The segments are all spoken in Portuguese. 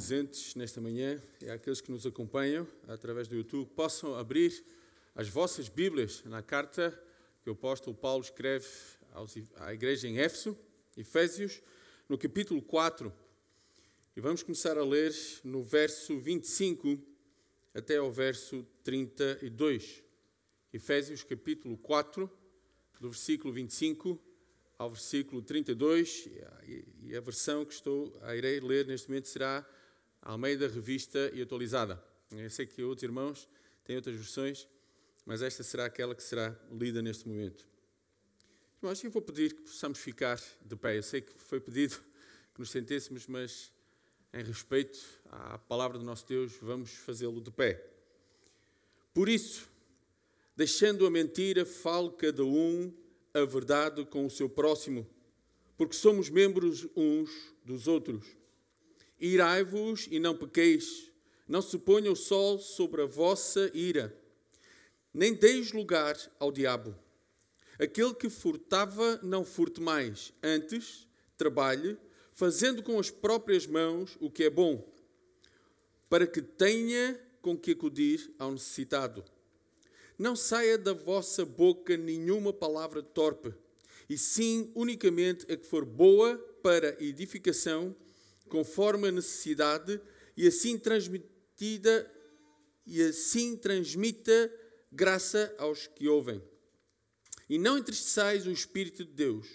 presentes nesta manhã e àqueles que nos acompanham através do YouTube possam abrir as vossas Bíblias na carta que o apóstolo Paulo escreve à igreja em Éfeso, Efésios, no capítulo 4. E vamos começar a ler no verso 25 até ao verso 32. Efésios capítulo 4, do versículo 25 ao versículo 32, e a versão que estou a irei ler neste momento será Almeida Revista e Atualizada. Eu sei que outros irmãos têm outras versões, mas esta será aquela que será lida neste momento. Irmãos, eu vou pedir que possamos ficar de pé. Eu sei que foi pedido que nos sentêssemos, mas em respeito à palavra do nosso Deus, vamos fazê-lo de pé. Por isso, deixando a mentira, fale cada um a verdade com o seu próximo, porque somos membros uns dos outros. Irai-vos e não pequeis, não se ponha o sol sobre a vossa ira, nem deis lugar ao diabo. Aquele que furtava, não furte mais, antes trabalhe, fazendo com as próprias mãos o que é bom, para que tenha com que acudir ao necessitado. Não saia da vossa boca nenhuma palavra torpe, e sim unicamente a que for boa para edificação, conforme a necessidade, e assim transmitida e assim transmita graça aos que ouvem. E não entristeçais o Espírito de Deus,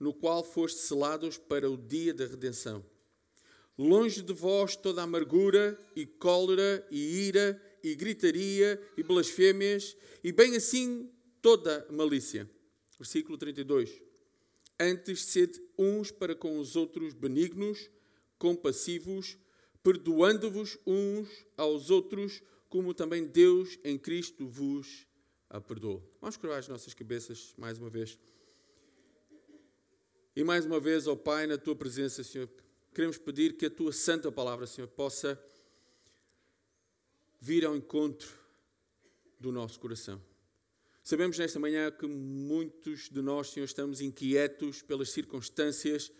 no qual foste selados para o dia da redenção. Longe de vós toda amargura e cólera e ira e gritaria e blasfêmias e bem assim toda malícia. Versículo 32. Antes sede uns para com os outros benignos, compassivos, perdoando-vos uns aos outros, como também Deus em Cristo vos perdoou. Vamos curvar as nossas cabeças mais uma vez. E mais uma vez, ó Pai, na tua presença, Senhor, queremos pedir que a tua santa palavra, Senhor, possa vir ao encontro do nosso coração. Sabemos nesta manhã que muitos de nós, Senhor, estamos inquietos pelas circunstâncias,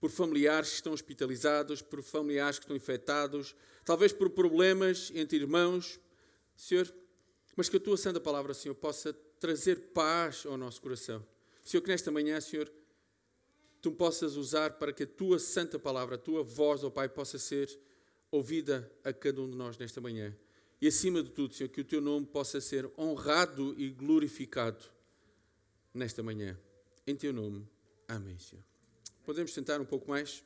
por familiares que estão hospitalizados, por familiares que estão infectados, talvez por problemas entre irmãos, Senhor, mas que a tua santa palavra, Senhor, possa trazer paz ao nosso coração. Senhor, que nesta manhã, Senhor, tu possas usar para que a tua santa palavra, a tua voz, ó Pai, possa ser ouvida a cada um de nós nesta manhã. E acima de tudo, Senhor, que o teu nome possa ser honrado e glorificado nesta manhã. Em teu nome. Amém, Senhor. Podemos sentar um pouco mais?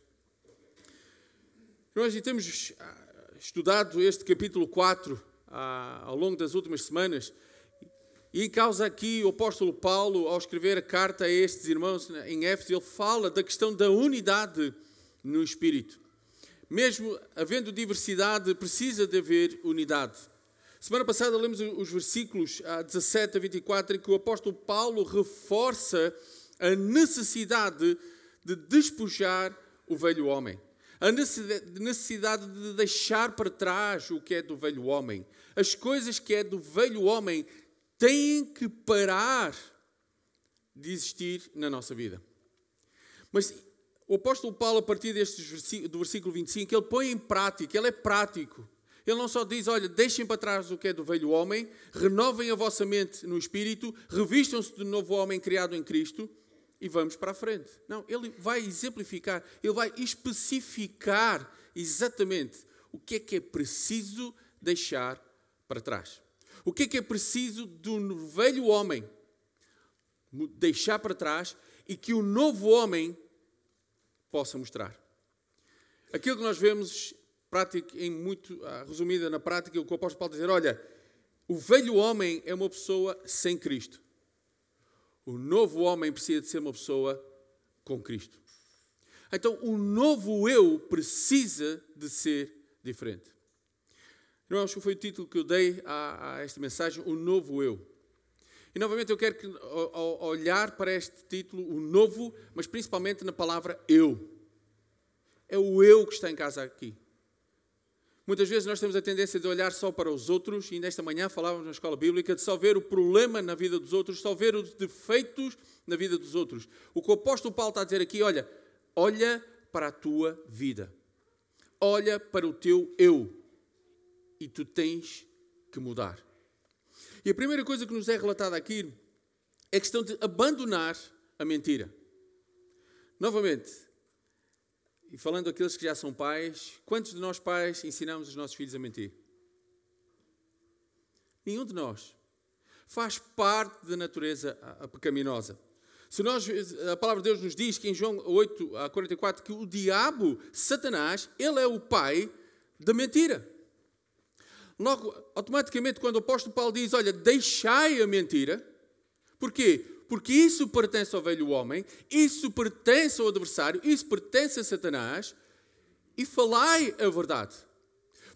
Nós temos ah, estudado este capítulo 4 ah, ao longo das últimas semanas. E em causa aqui, o apóstolo Paulo, ao escrever a carta a estes irmãos em Éfeso, ele fala da questão da unidade no Espírito mesmo havendo diversidade, precisa de haver unidade. Semana passada lemos os versículos 17 a 24 em que o apóstolo Paulo reforça a necessidade de despojar o velho homem. A necessidade de deixar para trás o que é do velho homem. As coisas que é do velho homem têm que parar de existir na nossa vida. Mas o apóstolo Paulo, a partir deste do versículo 25, ele põe em prática, ele é prático. Ele não só diz, olha, deixem para trás o que é do velho homem, renovem a vossa mente no espírito, revistam-se do novo homem criado em Cristo e vamos para a frente. Não, ele vai exemplificar, ele vai especificar exatamente o que é que é preciso deixar para trás. O que é que é preciso do velho homem deixar para trás e que o novo homem possa mostrar. Aquilo que nós vemos em muito ah, resumida na prática, o que o apóstolo Paulo dizer, olha, o velho homem é uma pessoa sem Cristo. O novo homem precisa de ser uma pessoa com Cristo. Então, o novo eu precisa de ser diferente. Irmãos, foi o título que eu dei a, a, esta mensagem, o novo eu. E novamente eu quero que, olhar para este título, o novo, mas principalmente na palavra eu. É o eu que está em casa aqui. Muitas vezes nós temos a tendência de olhar só para os outros, e nesta manhã falávamos na escola bíblica de só ver o problema na vida dos outros, só ver os defeitos na vida dos outros. O que o apóstolo Paulo está a dizer aqui, olha, olha para a tua vida. olha para o teu eu e tu tens que mudar. E a primeira coisa que nos é relatada aqui é a questão de abandonar a mentira. Novamente, e falando daqueles que já são pais, quantos de nós pais ensinamos os nossos filhos a mentir? Nenhum de nós. Faz parte da natureza pecaminosa. Se nós, a palavra de Deus nos diz que em João 8 a 44 que o diabo, Satanás, ele é o pai da mentira. Logo, automaticamente, quando o apóstolo Paulo diz: Olha, deixai a mentira, porquê? Porque isso pertence ao velho homem, isso pertence ao adversário, isso pertence a Satanás, e falai a verdade.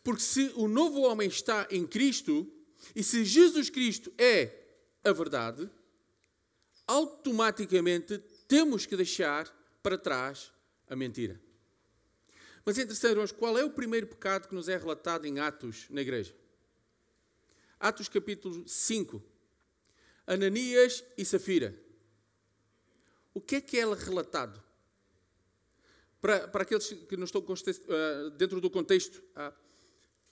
Porque se o novo homem está em Cristo, e se Jesus Cristo é a verdade, automaticamente temos que deixar para trás a mentira. Mas é interessante, irmãos, qual é o primeiro pecado que nos é relatado em Atos na igreja? Atos capítulo 5. Ananias e Safira. O que é que é relatado? Para, para aqueles que não estão ah, dentro do contexto, ah,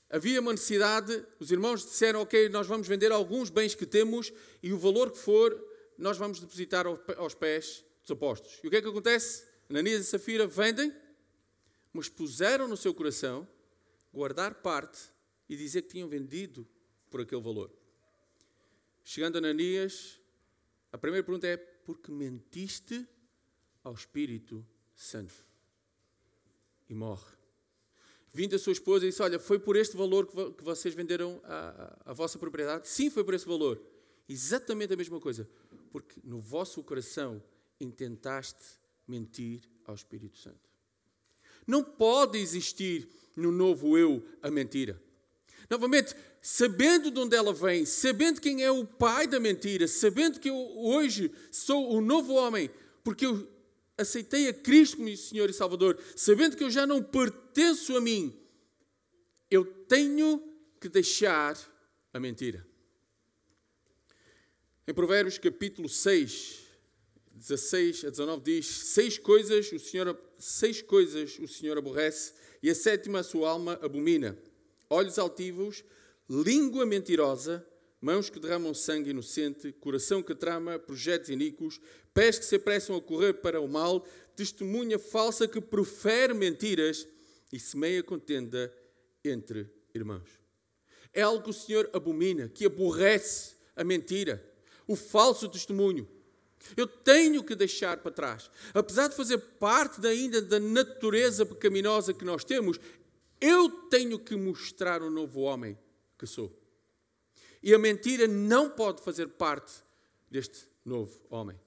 havia uma necessidade, os irmãos disseram, ok, nós vamos vender alguns bens que temos e o valor que for, nós vamos depositar aos pés dos apóstolos. E o que é que acontece? Ananias e Safira vendem mas puseram no seu coração guardar parte e dizer que tinham vendido por aquele valor. Chegando a Ananias, a primeira pergunta é: porque mentiste ao Espírito Santo? E morre. Vindo a sua esposa e disse: Olha, foi por este valor que vocês venderam a, a, a vossa propriedade? Sim, foi por esse valor. Exatamente a mesma coisa. Porque no vosso coração intentaste mentir ao Espírito Santo. Não pode existir no novo eu a mentira. Novamente, sabendo de onde ela vem, sabendo quem é o pai da mentira, sabendo que eu hoje sou o novo homem, porque eu aceitei a Cristo como Senhor e Salvador, sabendo que eu já não pertenço a mim, eu tenho que deixar a mentira. Em Provérbios capítulo 6, 16 a 19 diz: Seis coisas o Senhor, seis coisas o Senhor aborrece e a sétima a sua alma abomina: olhos altivos, língua mentirosa, mãos que derramam sangue inocente, coração que trama projetos iníquos, pés que se apressam a correr para o mal, testemunha falsa que profere mentiras e semeia contenda entre irmãos. É algo que o Senhor abomina, que aborrece a mentira, o falso testemunho. Eu tenho que deixar para trás. Apesar de fazer parte ainda da natureza pecaminosa que nós temos, eu tenho que mostrar o novo homem que sou. E a mentira não pode fazer parte deste novo homem.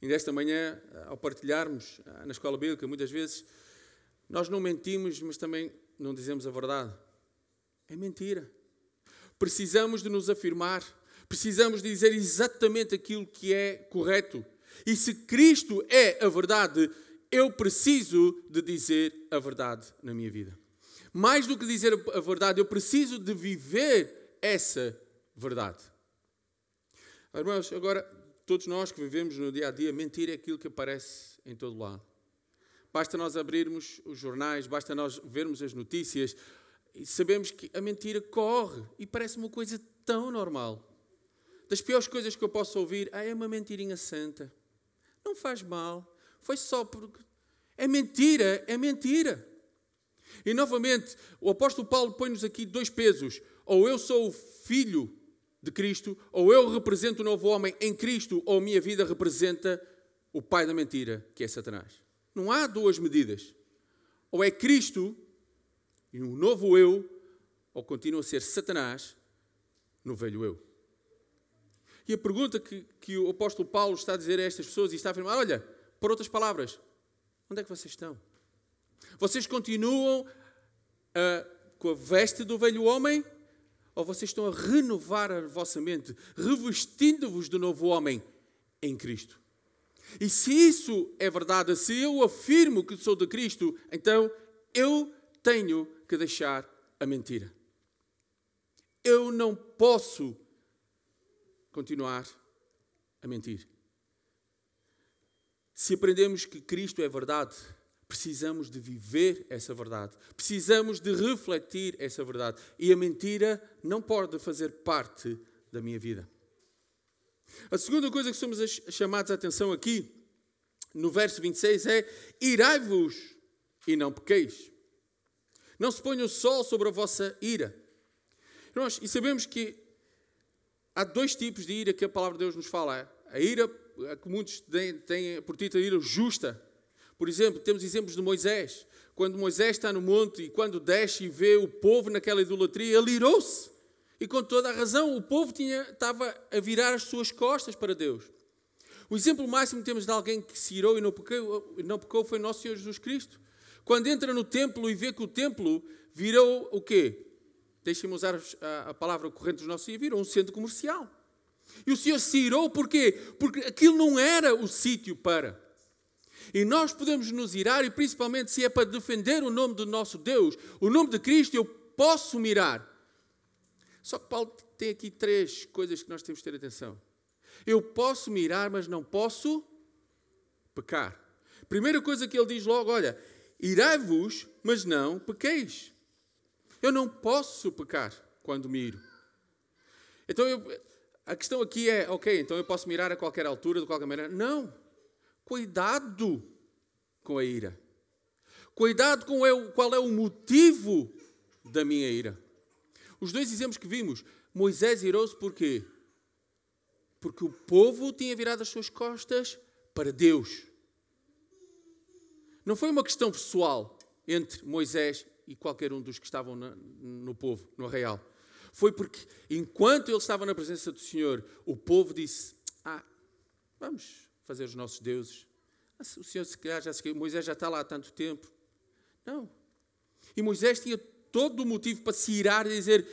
E nesta manhã, ao partilharmos ah, na escola bíblica, muitas vezes nós não mentimos, mas também não dizemos a verdade. É mentira. Precisamos de nos afirmar. Precisamos dizer exatamente aquilo que é correto. E se Cristo é a verdade, eu preciso de dizer a verdade na minha vida. Mais do que dizer a verdade, eu preciso de viver essa verdade. Irmãos, agora, todos nós que vivemos no dia a dia, mentir é aquilo que aparece em todo lado. Basta nós abrirmos os jornais, basta nós vermos as notícias e sabemos que a mentira corre e parece uma coisa tão normal das piores coisas que eu posso ouvir, ah, é uma mentirinha santa. Não faz mal. Foi só porque. É mentira, é mentira. E novamente, o apóstolo Paulo põe-nos aqui dois pesos. Ou eu sou o filho de Cristo, ou eu represento o novo homem em Cristo, ou a minha vida representa o pai da mentira, que é Satanás. Não há duas medidas. Ou é Cristo e um novo eu, ou continua a ser Satanás no velho eu. E a pergunta que, que o apóstolo Paulo está a dizer a estas pessoas e está a afirmar: olha, por outras palavras, onde é que vocês estão? Vocês continuam uh, com a veste do velho homem? Ou vocês estão a renovar a vossa mente, revestindo-vos do novo homem em Cristo? E se isso é verdade, se eu afirmo que sou de Cristo, então eu tenho que deixar a mentira. Eu não posso continuar a mentir. Se aprendemos que Cristo é verdade, Precisamos de viver essa verdade. Precisamos de refletir essa verdade. E a mentira não pode fazer parte da minha vida. A segunda coisa que somos chamados a atenção aqui, no verso 26, é: irai-vos e não pequeis. Não se ponha o sol sobre a vossa ira. E sabemos que há dois tipos de ira que a palavra de Deus nos fala. A ira, que muitos têm, têm por título ira justa, por exemplo, temos exemplos de Moisés. Quando Moisés está no monte e quando desce e vê o povo naquela idolatria, ele irou-se. E com toda a razão, o povo tinha, estava a virar as suas costas para Deus. O exemplo máximo que temos de alguém que se irou e não pecou, não pecou foi nosso Senhor Jesus Cristo. Quando entra no templo e vê que o templo virou o quê? Deixem-me usar a palavra corrente dos nossos dias, virou um centro comercial. E o Senhor se irou porquê? Porque aquilo não era o sítio para. E nós podemos nos irar, e principalmente se é para defender o nome do nosso Deus, o nome de Cristo, eu posso mirar. Só que Paulo tem aqui três coisas que nós temos que ter atenção. Eu posso mirar, mas não posso pecar. Primeira coisa que ele diz logo: olha, irai-vos, mas não pequeis. Eu não posso pecar quando miro. Então eu, a questão aqui é: ok, então eu posso mirar a qualquer altura, de qualquer maneira. Não. Cuidado com a ira. Cuidado com qual é o motivo da minha ira. Os dois exemplos que vimos, Moisés irou-se por quê? Porque o povo tinha virado as suas costas para Deus. Não foi uma questão pessoal entre Moisés e qualquer um dos que estavam no povo, no arraial. Foi porque, enquanto ele estava na presença do Senhor, o povo disse: Ah, vamos fazer os nossos deuses. O Senhor, se calhar, já se Moisés já está lá há tanto tempo. Não. E Moisés tinha todo o motivo para se irar e dizer: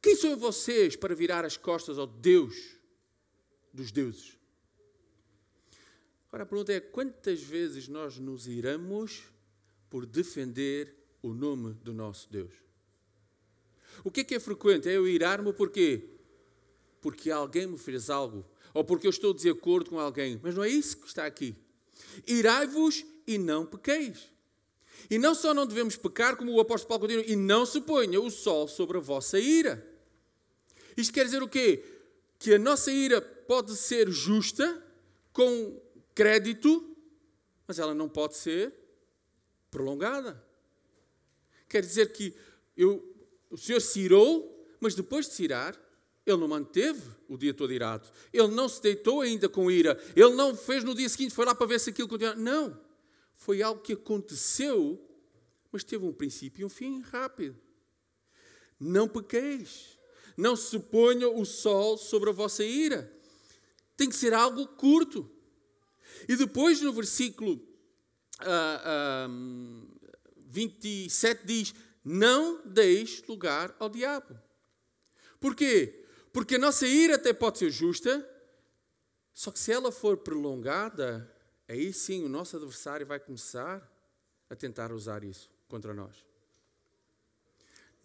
Quem são vocês para virar as costas ao Deus dos deuses? Agora a pergunta é: quantas vezes nós nos iramos por defender o nome do nosso Deus? O que é que é frequente? É eu irar-me porquê? Porque alguém me fez algo ou porque eu estou de acordo com alguém. Mas não é isso que está aqui. Irai-vos e não pequeis. E não só não devemos pecar, como o apóstolo Paulo continua, e não se ponha o sol sobre a vossa ira. Isto quer dizer o quê? Que a nossa ira pode ser justa, com crédito, mas ela não pode ser prolongada. Quer dizer que eu, o Senhor se irou, mas depois de se irar, ele não manteve o dia todo irado. Ele não se deitou ainda com ira. Ele não fez no dia seguinte, foi lá para ver se aquilo continuava. Não. Foi algo que aconteceu, mas teve um princípio e um fim rápido. Não pequeis. Não se ponha o sol sobre a vossa ira. Tem que ser algo curto. E depois, no versículo uh, uh, 27, diz: Não deis lugar ao diabo. Porquê? Porque a nossa ira até pode ser justa, só que se ela for prolongada, aí sim o nosso adversário vai começar a tentar usar isso contra nós.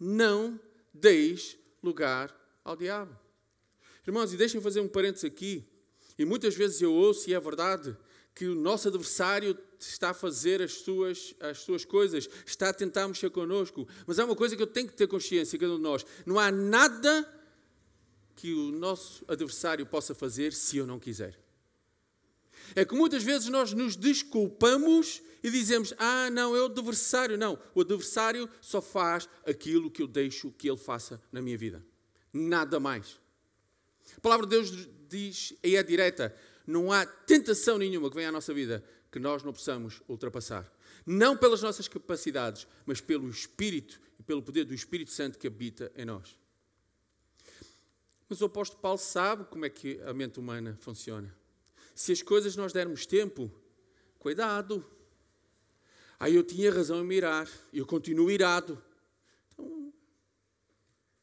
Não deis lugar ao diabo. Irmãos, e deixem-me fazer um parênteses aqui. E muitas vezes eu ouço, e é verdade, que o nosso adversário está a fazer as suas, as suas coisas, está a tentar mexer connosco. Mas há uma coisa que eu tenho que ter consciência, cada um de nós: não há nada que o nosso adversário possa fazer se eu não quiser. É que muitas vezes nós nos desculpamos e dizemos: Ah, não, é o adversário. Não, o adversário só faz aquilo que eu deixo que ele faça na minha vida. Nada mais. A palavra de Deus diz, e é direta: não há tentação nenhuma que venha à nossa vida que nós não possamos ultrapassar. Não pelas nossas capacidades, mas pelo Espírito e pelo poder do Espírito Santo que habita em nós. Mas o apóstolo Paulo sabe como é que a mente humana funciona. Se as coisas nós dermos tempo, cuidado. Aí eu tinha razão em me irar, eu continuo irado. Então,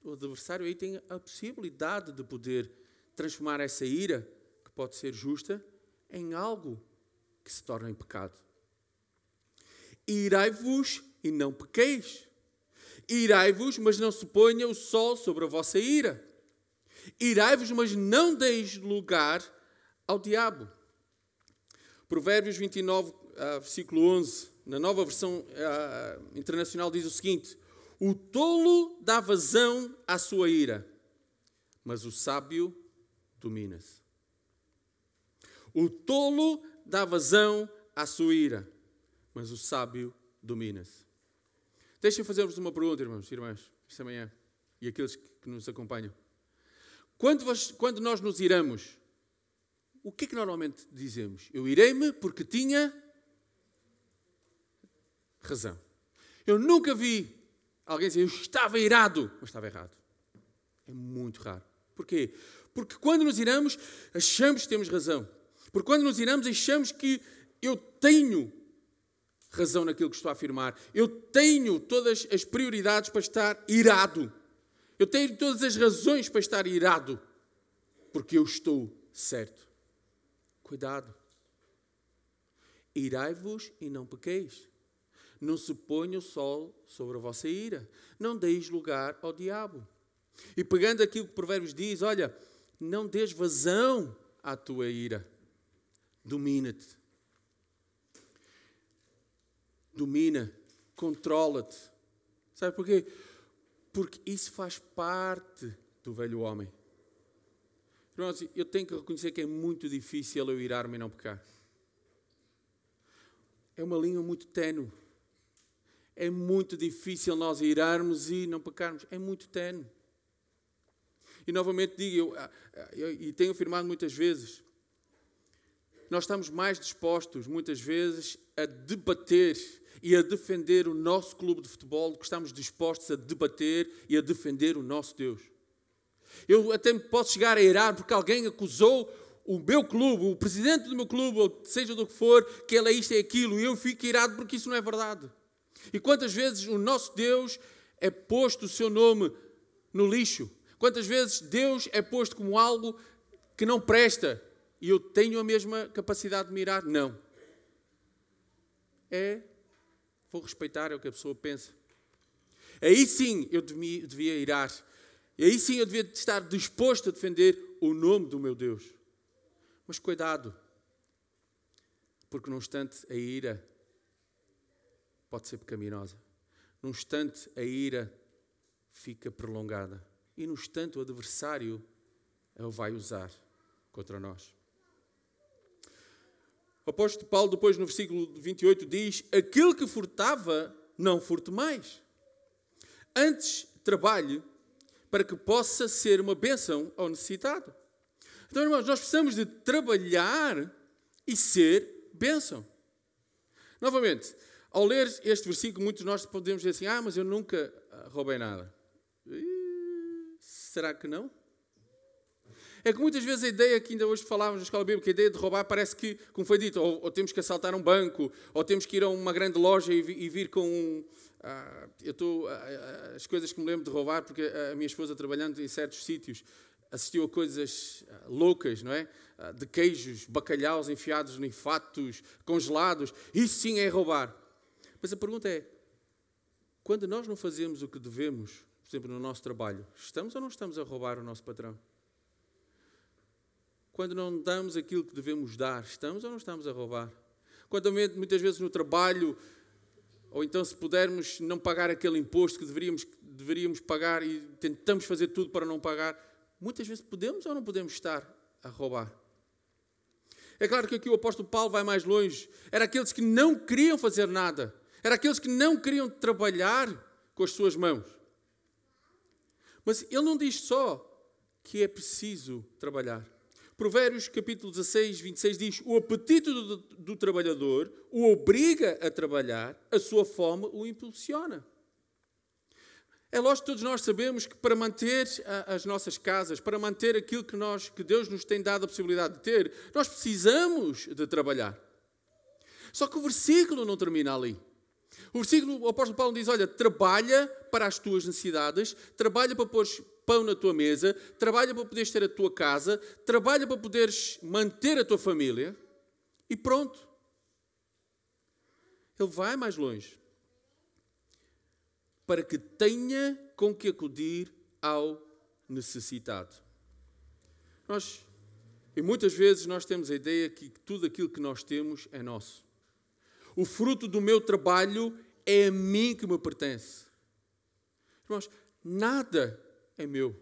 o adversário aí tem a possibilidade de poder transformar essa ira, que pode ser justa, em algo que se torna em pecado. Irai-vos e não pequeis. Irai-vos, mas não se ponha o sol sobre a vossa ira. Irai-vos, mas não deis lugar ao diabo. Provérbios 29, ah, versículo 11, na nova versão uh, internacional, diz o seguinte: O tolo dá vazão à sua ira, mas o sábio domina-se. O tolo dá vazão à sua ira, mas o sábio domina-se. Deixem fazer-vos uma pergunta, irmãos e irmãs, esta manhã, e aqueles que nos acompanham. Quando, quando nós nos iramos, o que é que normalmente dizemos? Eu irei-me porque tinha razão. Eu nunca vi alguém dizer eu estava irado, mas estava errado. É muito raro. Porquê? Porque quando nos iramos, achamos que temos razão. Porque quando nos iramos, achamos que eu tenho razão naquilo que estou a afirmar. Eu tenho todas as prioridades para estar irado. Eu tenho todas as razões para estar irado. Porque eu estou certo. Cuidado. Irai-vos e não pequeis. Não se ponha o sol sobre a vossa ira. Não deis lugar ao diabo. E pegando aquilo que Provérbios diz, olha, não des vazão à tua ira. Domina-te. Domina, controla-te. Sabe porquê? Porque isso faz parte do velho homem. Irmãos, eu tenho que reconhecer que é muito difícil eu irar-me e não pecar. É uma linha muito tenue. É muito difícil nós irarmos e não pecarmos. É muito tenue. E novamente digo, eu, ah, ah, eu, e tenho afirmado muitas vezes, nós estamos mais dispostos, muitas vezes, a debater e a defender o nosso clube de futebol do que estamos dispostos a debater e a defender o nosso Deus. Eu até posso chegar a irar porque alguém acusou o meu clube, o presidente do meu clube, ou seja do que for, que ele é isto e é aquilo, e eu fico irado porque isso não é verdade. E quantas vezes o nosso Deus é posto o seu nome no lixo? Quantas vezes Deus é posto como algo que não presta e eu tenho a mesma capacidade de mirar? Não. É, vou respeitar é o que a pessoa pensa. Aí sim eu devia irar aí sim eu devia estar disposto a defender o nome do meu Deus. Mas cuidado, porque num instante a ira pode ser pecaminosa. Num instante a ira fica prolongada. E num instante o adversário o vai usar contra nós. O apóstolo Paulo, depois no versículo 28, diz: Aquele que furtava, não furte mais. Antes trabalhe para que possa ser uma bênção ao necessitado. Então, irmãos, nós precisamos de trabalhar e ser bênção. Novamente, ao ler este versículo, muitos de nós podemos dizer assim: Ah, mas eu nunca ah, roubei nada. E, será que não? É que muitas vezes a ideia que ainda hoje falávamos na escola bíblica, a ideia de roubar parece que, como foi dito, ou, ou temos que assaltar um banco, ou temos que ir a uma grande loja e, e vir com um, ah, eu estou. Ah, ah, as coisas que me lembro de roubar, porque a minha esposa, trabalhando em certos sítios, assistiu a coisas loucas, não é? De queijos, bacalhaus enfiados em fatos, congelados. Isso sim é roubar. Mas a pergunta é: quando nós não fazemos o que devemos, por exemplo, no nosso trabalho, estamos ou não estamos a roubar o nosso patrão? Quando não damos aquilo que devemos dar, estamos ou não estamos a roubar? Quando muitas vezes no trabalho ou então, se pudermos não pagar aquele imposto que deveríamos, deveríamos pagar e tentamos fazer tudo para não pagar, muitas vezes podemos ou não podemos estar a roubar. É claro que aqui o apóstolo Paulo vai mais longe. Era aqueles que não queriam fazer nada. Era aqueles que não queriam trabalhar com as suas mãos. Mas ele não diz só que é preciso trabalhar. Provérbios capítulo 16, 26 diz: O apetite do, do, trabalhador o obriga a trabalhar, a sua fome o impulsiona. É lógico que todos nós sabemos que para manter as nossas casas, para manter aquilo que, nós, que Deus nos tem dado a possibilidade de ter, nós precisamos de trabalhar. Só que o versículo não termina ali. O versículo, o apóstolo Paulo diz: Olha, trabalha para as tuas necessidades, trabalha para pôr pão na tua mesa, trabalha para poderes ter a tua casa, trabalha para poderes manter a tua família e pronto. Ele vai mais longe. Para que tenha com que acudir ao necessitado. Nós, e muitas vezes nós temos a ideia que tudo aquilo que nós temos é nosso. o fruto do meu trabalho é a mim que me pertence. Irmãos, nada é meu.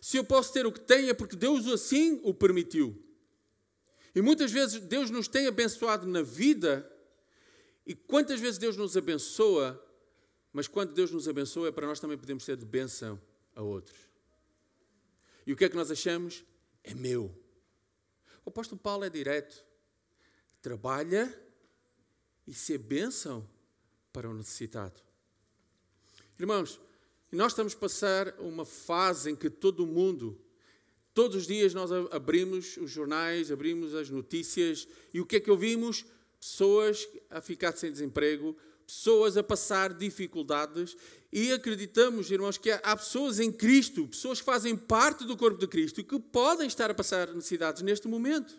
Se eu posso ter o que tenho é porque Deus assim o permitiu. E muitas vezes Deus nos tem abençoado na vida, e quantas vezes Deus nos abençoa, mas quando Deus nos abençoa é para nós também podemos ser de bênção a outros. E o que é que nós achamos? É meu. O apóstolo Paulo é direto. Trabalha e ser bênção para o necessitado. Irmãos, nós estamos a passar uma fase em que todo mundo, todos os dias nós abrimos os jornais, abrimos as notícias e o que é que ouvimos? Pessoas a ficar sem desemprego, pessoas a passar dificuldades e acreditamos, irmãos, que há pessoas em Cristo, pessoas que fazem parte do corpo de Cristo que podem estar a passar necessidades neste momento.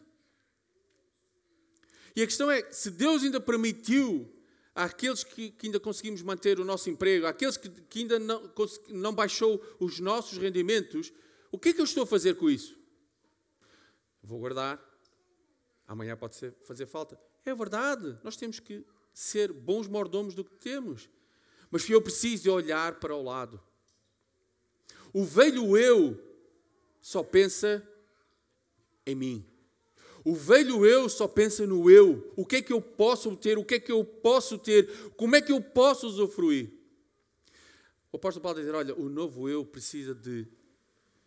E a questão é: se Deus ainda permitiu àqueles que, que ainda conseguimos manter o nosso emprego, àqueles que, que ainda não, não baixou os nossos rendimentos, o que é que eu estou a fazer com isso? Vou guardar, amanhã pode ser, fazer falta. É verdade, nós temos que ser bons mordomos do que temos. Mas eu preciso olhar para o lado. O velho eu só pensa em mim. O velho eu só pensa no eu. O que é que eu posso ter? O que é que eu posso ter? Como é que eu posso usufruir? O apóstolo Paulo diz: olha, o novo eu precisa de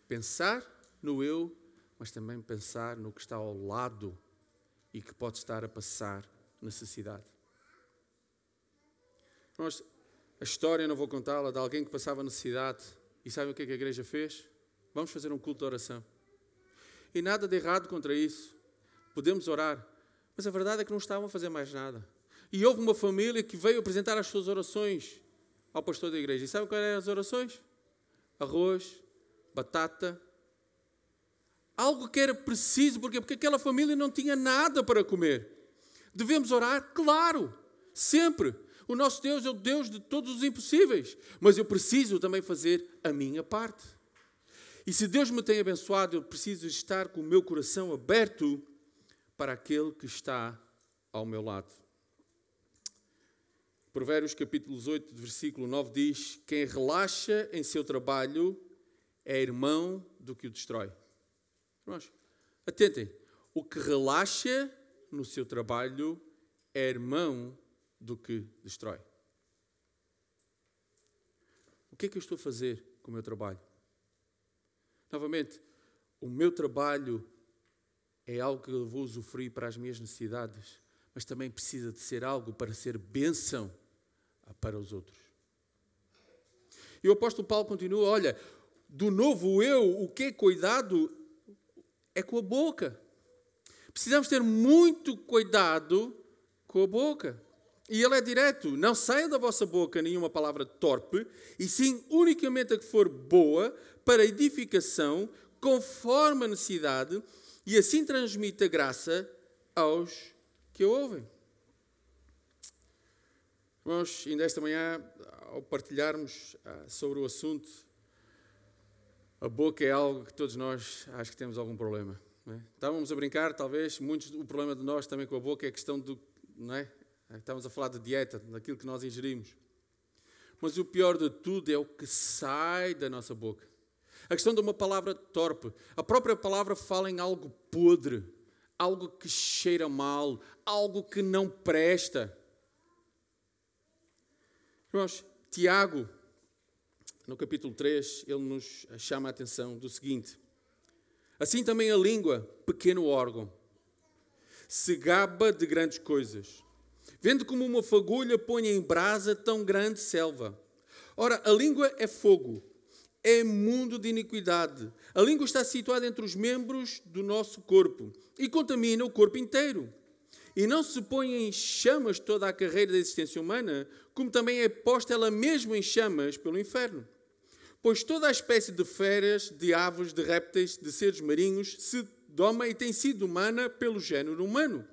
pensar no eu, mas também pensar no que está ao lado e que pode estar a passar necessidade. Nós, a história, não vou contá-la, de alguém que passava necessidade. E sabe o que, é que a igreja fez? Vamos fazer um culto de oração. E nada de errado contra isso. Podemos orar. Mas a verdade é que não estavam a fazer mais nada. E houve uma família que veio apresentar as suas orações ao pastor da igreja. E sabe quais eram as orações? Arroz, batata. Algo que era preciso, porque, porque aquela família não tinha nada para comer. Devemos orar? Claro, sempre. O nosso Deus é o Deus de todos os impossíveis, mas eu preciso também fazer a minha parte. E se Deus me tem abençoado, eu preciso estar com o meu coração aberto para aquele que está ao meu lado. Provérbios capítulo 18, versículo 9 diz: Quem relaxa em seu trabalho é irmão do que o destrói. Irmãos, atentem, o que relaxa no seu trabalho é irmão do que destrói. O que é que eu estou a fazer com o meu trabalho? Novamente, o meu trabalho é algo que eu vou usufruir para as minhas necessidades, mas também precisa de ser algo para ser bênção para os outros. E o apóstolo Paulo continua: olha, do novo eu, o que é cuidado é com a boca. Precisamos ter muito cuidado com a boca. E ele é direto: não saia da vossa boca nenhuma palavra torpe, e sim unicamente a que for boa para edificação, conforme a necessidade, e assim transmite a graça aos que a ouvem. Irmãos, ainda esta manhã, ao partilharmos ah, sobre o assunto, a boca é algo que todos nós acho que temos algum problema. É? Estávamos a brincar, talvez, muitos, o problema de nós também com a boca é a questão do, não é? Estamos a falar de dieta, daquilo que nós ingerimos. Mas o pior de tudo é o que sai da nossa boca. A questão de uma palavra torpe. A própria palavra fala em algo podre, algo que cheira mal, algo que não presta. Irmãos, Tiago, no capítulo 3, ele nos chama a atenção do seguinte: Assim também a língua, pequeno órgão, se gaba de grandes coisas vendo como uma fagulha põe em brasa tão grande selva. Ora, a língua é fogo, é mundo de iniquidade. A língua está situada entre os membros do nosso corpo e contamina o corpo inteiro. E não se põe em chamas toda a carreira da existência humana, como também é posta ela mesma em chamas pelo inferno. Pois toda a espécie de feras, de aves, de répteis, de seres marinhos se doma e tem sido humana pelo género humano.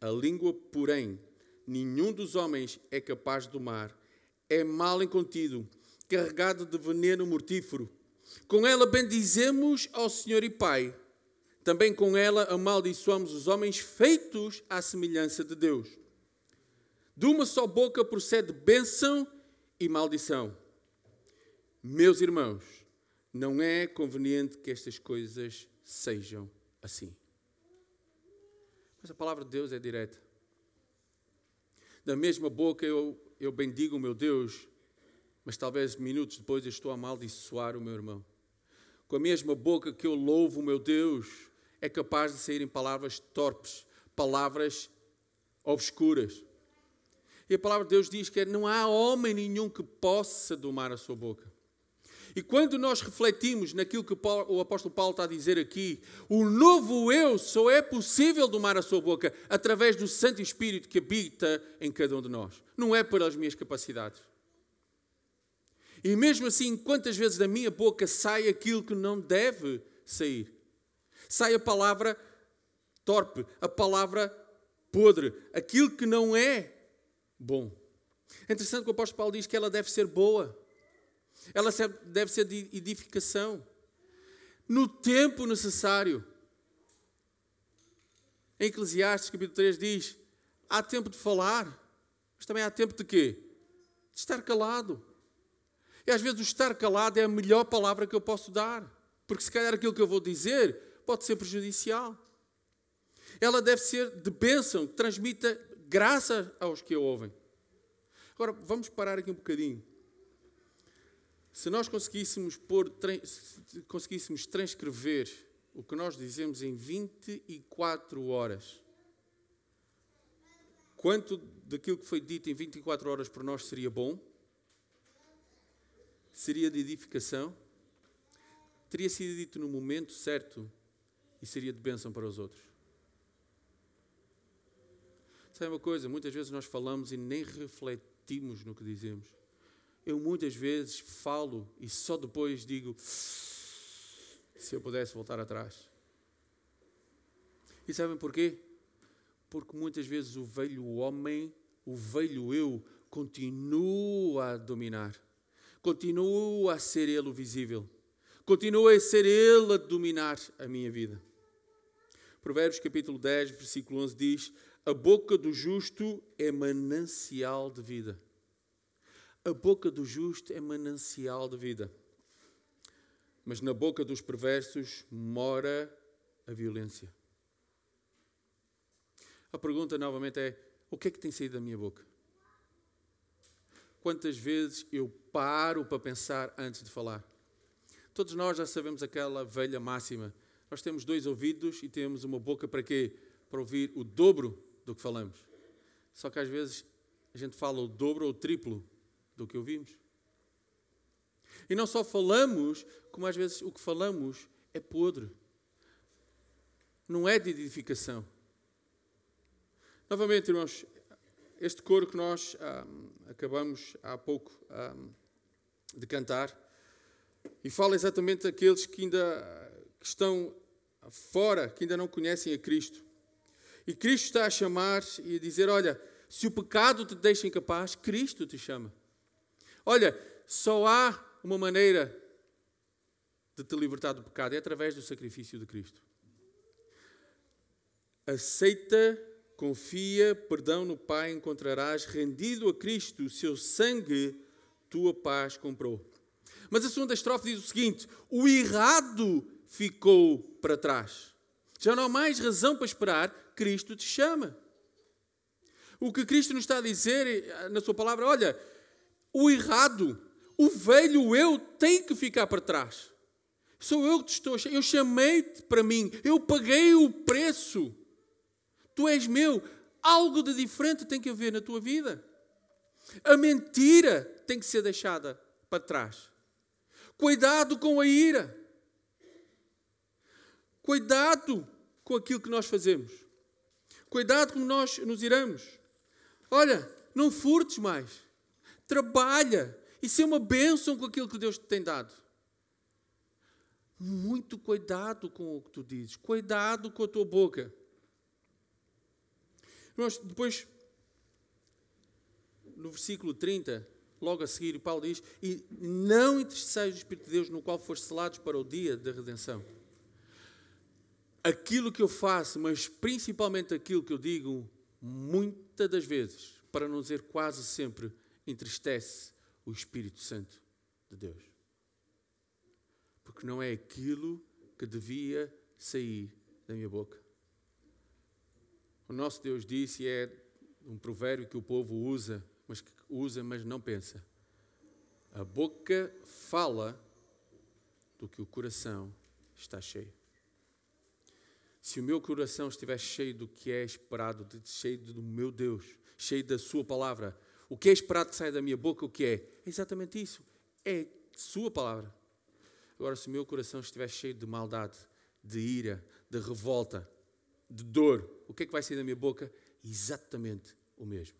A língua, porém, nenhum dos homens é capaz de domar. É mal incontido, carregado de veneno mortífero. Com ela bendizemos ao Senhor e Pai. Também com ela amaldiçoamos os homens feitos à semelhança de Deus. De uma só boca procede bênção e maldição. Meus irmãos, não é conveniente que estas coisas sejam assim. Mas a palavra de Deus é direta. Da mesma boca eu, eu bendigo o meu Deus, mas talvez minutos depois eu estou a amaldiçoar o meu irmão. Com a mesma boca que eu louvo o meu Deus, é capaz de saírem palavras torpes, palavras obscuras. E a palavra de Deus diz que não há homem nenhum que possa domar a sua boca. E quando nós refletimos naquilo que o apóstolo Paulo está a dizer aqui, o novo eu só é possível domar a sua boca através do Santo Espírito que habita em cada um de nós. Não é pelas minhas capacidades. E mesmo assim, quantas vezes da minha boca sai aquilo que não deve sair? Sai a palavra torpe, a palavra podre, aquilo que não é bom. É interessante que o apóstolo Paulo diz que ela deve ser boa. Ela deve ser de edificação. No tempo necessário. Em Eclesiastes, capítulo 3, diz: há tempo de falar, mas também há tempo de quê? De estar calado. E às vezes o estar calado é a melhor palavra que eu posso dar, porque se calhar aquilo que eu vou dizer pode ser prejudicial. Ela deve ser de bênção, que transmita graça aos que a ouvem. Agora, vamos parar aqui um bocadinho. Se nós conseguíssemos, pôr, conseguíssemos transcrever o que nós dizemos em 24 horas, quanto daquilo que foi dito em 24 horas por nós seria bom? Seria de edificação? Teria sido dito no momento certo e seria de bênção para os outros? Sabe uma coisa? Muitas vezes nós falamos e nem refletimos no que dizemos eu muitas vezes falo e só depois digo: se eu pudesse voltar atrás. E sabem porquê? Porque muitas vezes o velho homem, o velho eu, continua a dominar, continua a ser ele o visível, continua a ser ele a dominar a minha vida. Provérbios capítulo 10, versículo 11 diz: A boca do justo é manancial de vida a boca do justo é manancial de vida, mas na boca dos perversos mora a violência. A pergunta novamente é: o que é que tem saído da minha boca? Quantas vezes eu paro para pensar antes de falar? Todos nós já sabemos aquela velha máxima. Nós temos dois ouvidos e temos uma boca para quê? Para ouvir o dobro do que falamos. Só que às vezes a gente fala o dobro ou o triplo do que ouvimos. E não só falamos, como às vezes o que falamos é podre. Não é de edificação. Novamente, irmãos, este coro que nós um, acabamos há pouco um, de cantar, e fala exatamente daqueles que ainda que estão fora, que ainda não conhecem a Cristo. E Cristo está a chamar e a dizer: Olha, se o pecado te deixa incapaz, Cristo te chama. Olha, só há uma maneira de te libertar do pecado, é através do sacrifício de Cristo. Aceita, confia, perdão no Pai encontrarás, rendido a Cristo, o seu sangue, tua paz comprou. Mas a segunda estrofe diz o seguinte: o errado ficou para trás. Já não há mais razão para esperar, Cristo te chama. O que Cristo nos está a dizer na sua palavra, olha, o errado, o velho eu tem que ficar para trás. Sou eu que te estou, eu chamei-te para mim, eu paguei o preço. Tu és meu. Algo de diferente tem que haver na tua vida. A mentira tem que ser deixada para trás. Cuidado com a ira. Cuidado com aquilo que nós fazemos. Cuidado como nós nos iramos. Olha, não furtes mais trabalha e ser uma bênção com aquilo que Deus te tem dado. Muito cuidado com o que tu dizes, cuidado com a tua boca. Depois, no versículo 30, logo a seguir, Paulo diz: E não entristeçais o Espírito de Deus, no qual foste selados para o dia da redenção. Aquilo que eu faço, mas principalmente aquilo que eu digo, muitas das vezes, para não dizer quase sempre, entristece o Espírito Santo de Deus. Porque não é aquilo que devia sair da minha boca. O nosso Deus disse, é um provérbio que o povo usa, mas que usa, mas não pensa. A boca fala do que o coração está cheio. Se o meu coração estiver cheio do que é esperado, cheio do meu Deus, cheio da Sua palavra, o que é esperado que saia da minha boca, o que é? É exatamente isso. É Sua palavra. Agora, se o meu coração estiver cheio de maldade, de ira, de revolta, de dor, o que é que vai sair da minha boca? Exatamente o mesmo.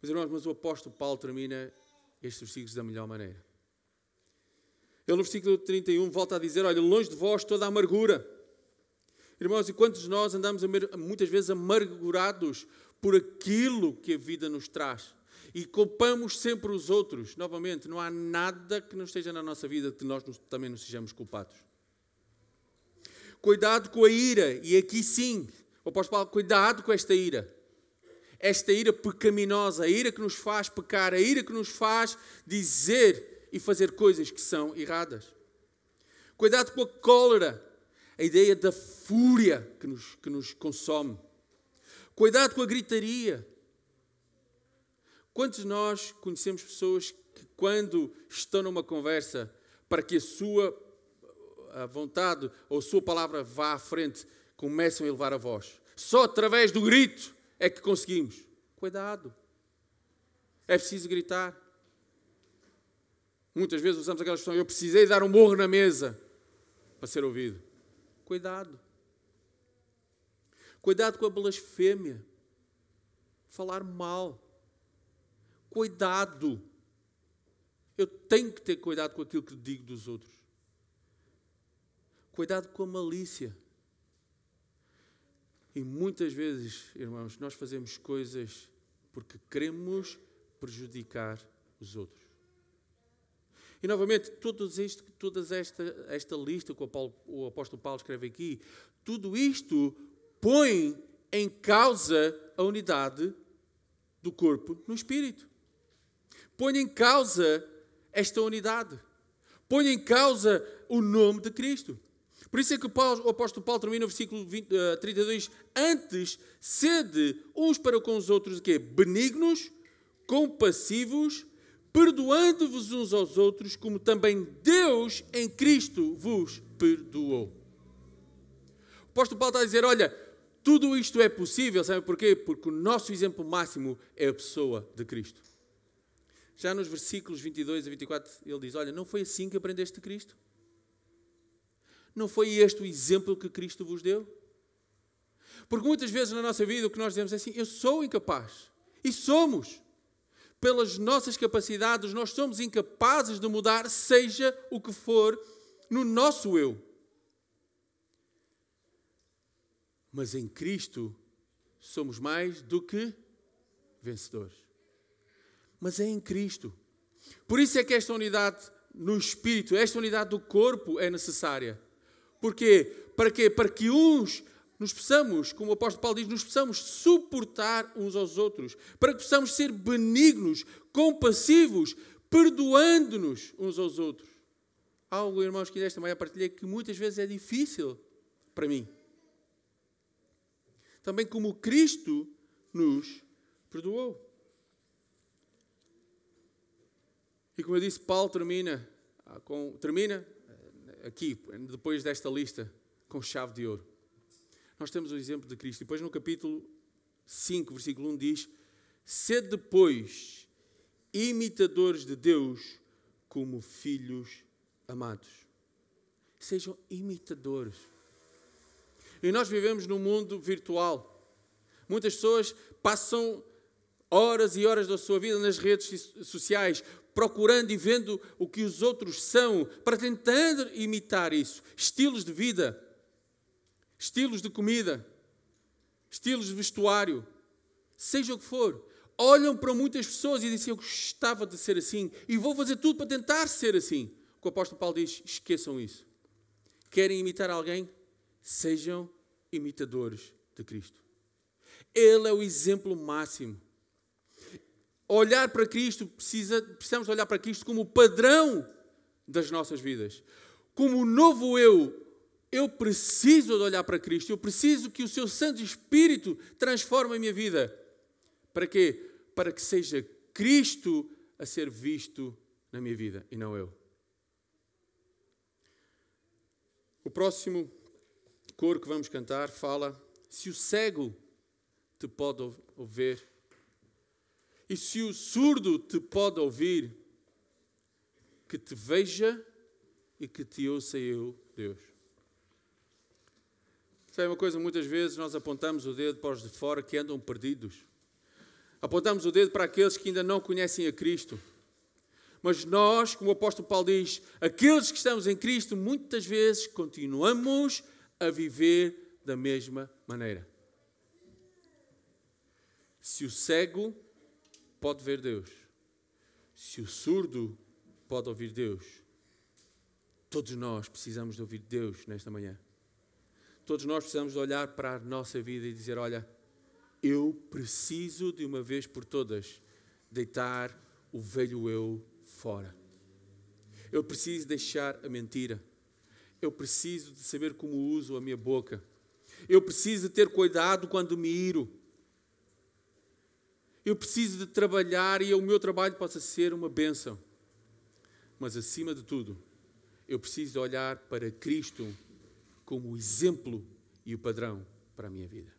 Mas, irmãos, mas o apóstolo Paulo termina estes versículos da melhor maneira. Ele no versículo 31 volta a dizer: Olha, longe de vós toda a amargura. Irmãos, e quantos de nós andamos muitas vezes amargurados por aquilo que a vida nos traz? E culpamos sempre os outros. Novamente, não há nada que não esteja na nossa vida que nós também não sejamos culpados. Cuidado com a ira, e aqui sim, o apóstolo Paulo, cuidado com esta ira. Esta ira pecaminosa, a ira que nos faz pecar, a ira que nos faz dizer e fazer coisas que são erradas. Cuidado com a cólera, a ideia da fúria que nos, que nos consome. Cuidado com a gritaria. Quantos de nós conhecemos pessoas que, quando estão numa conversa, para que a sua a vontade ou a sua palavra vá à frente, começam a elevar a voz? Só através do grito é que conseguimos. Cuidado. É preciso gritar. Muitas vezes usamos aquela expressão: eu precisei dar um morro na mesa para ser ouvido. Cuidado. Cuidado com a blasfêmia. Falar mal. Cuidado. Eu tenho que ter cuidado com aquilo que digo dos outros. Cuidado com a malícia. E muitas vezes, irmãos, nós fazemos coisas porque queremos prejudicar os outros. E novamente, isto, toda esta, esta lista que o, Paulo, o apóstolo Paulo escreve aqui, tudo isto põe em causa a unidade do corpo no espírito. Põe em causa esta unidade. Põe em causa o nome de Cristo. Por isso é que o, o apóstolo Paulo termina no versículo 20, uh, 32, antes, sede uns para com os outros, o quê? Benignos, compassivos, perdoando-vos uns aos outros, como também Deus em Cristo vos perdoou. O apóstolo Paulo está a dizer: olha, tudo isto é possível, sabe porquê? Porque o nosso exemplo máximo é a pessoa de Cristo. Já nos versículos 22 a 24, ele diz: Olha, não foi assim que aprendeste Cristo? Não foi este o exemplo que Cristo vos deu? Porque muitas vezes na nossa vida o que nós dizemos é assim: Eu sou incapaz. E somos pelas nossas capacidades, nós somos incapazes de mudar, seja o que for, no nosso eu. Mas em Cristo somos mais do que vencedores. Mas é em Cristo. Por isso é que esta unidade no espírito, esta unidade do corpo é necessária. Porquê? Para quê? Para que uns nos possamos, como o apóstolo Paulo diz, nos possamos suportar uns aos outros, para que possamos ser benignos, compassivos, perdoando-nos uns aos outros. Algo, irmãos, que desta manhã partilhei que muitas vezes é difícil para mim. Também como Cristo nos perdoou. E como eu disse, Paulo termina, ah, com, termina aqui, depois desta lista, com chave de ouro. Nós temos o exemplo de Cristo. Depois no capítulo 5, versículo 1 diz: Sede depois imitadores de Deus como filhos amados. Sejam imitadores. E nós vivemos num mundo virtual. Muitas pessoas passam horas e horas da sua vida nas redes sociais, procurando e vendo o que os outros são, para tentar imitar isso. Estilos de vida, estilos de comida, estilos de vestuário, seja o que for. Olham para muitas pessoas e dizem: Eu gostava de ser assim e vou fazer tudo para tentar ser assim. O que o apóstolo Paulo diz: esqueçam isso. Querem imitar alguém? Sejam imitadores de Cristo. Ele é o exemplo máximo. Olhar para Cristo, precisa, precisamos olhar para Cristo como o padrão das nossas vidas. Como o novo eu. Eu preciso de olhar para Cristo. Eu preciso que o seu Santo Espírito transforme a minha vida. Para quê? Para que seja Cristo a ser visto na minha vida e não eu. O próximo coro que vamos cantar fala: se o cego te pode ouvir, e se o surdo te pode ouvir, que te veja e que te ouça eu, Deus. Sabe uma coisa, muitas vezes nós apontamos o dedo para os de fora que andam perdidos. Apontamos o dedo para aqueles que ainda não conhecem a Cristo. Mas nós, como o apóstolo Paulo diz, aqueles que estamos em Cristo, muitas vezes continuamos a viver da mesma maneira. Se o cego pode ver Deus, se o surdo pode ouvir Deus, todos nós precisamos de ouvir Deus nesta manhã. Todos nós precisamos de olhar para a nossa vida e dizer: Olha, eu preciso de uma vez por todas deitar o velho eu fora. Eu preciso deixar a mentira. Eu preciso de saber como uso a minha boca. Eu preciso de ter cuidado quando me iro. Eu preciso de trabalhar e o meu trabalho possa ser uma bênção. Mas acima de tudo, eu preciso de olhar para Cristo como o exemplo e o padrão para a minha vida.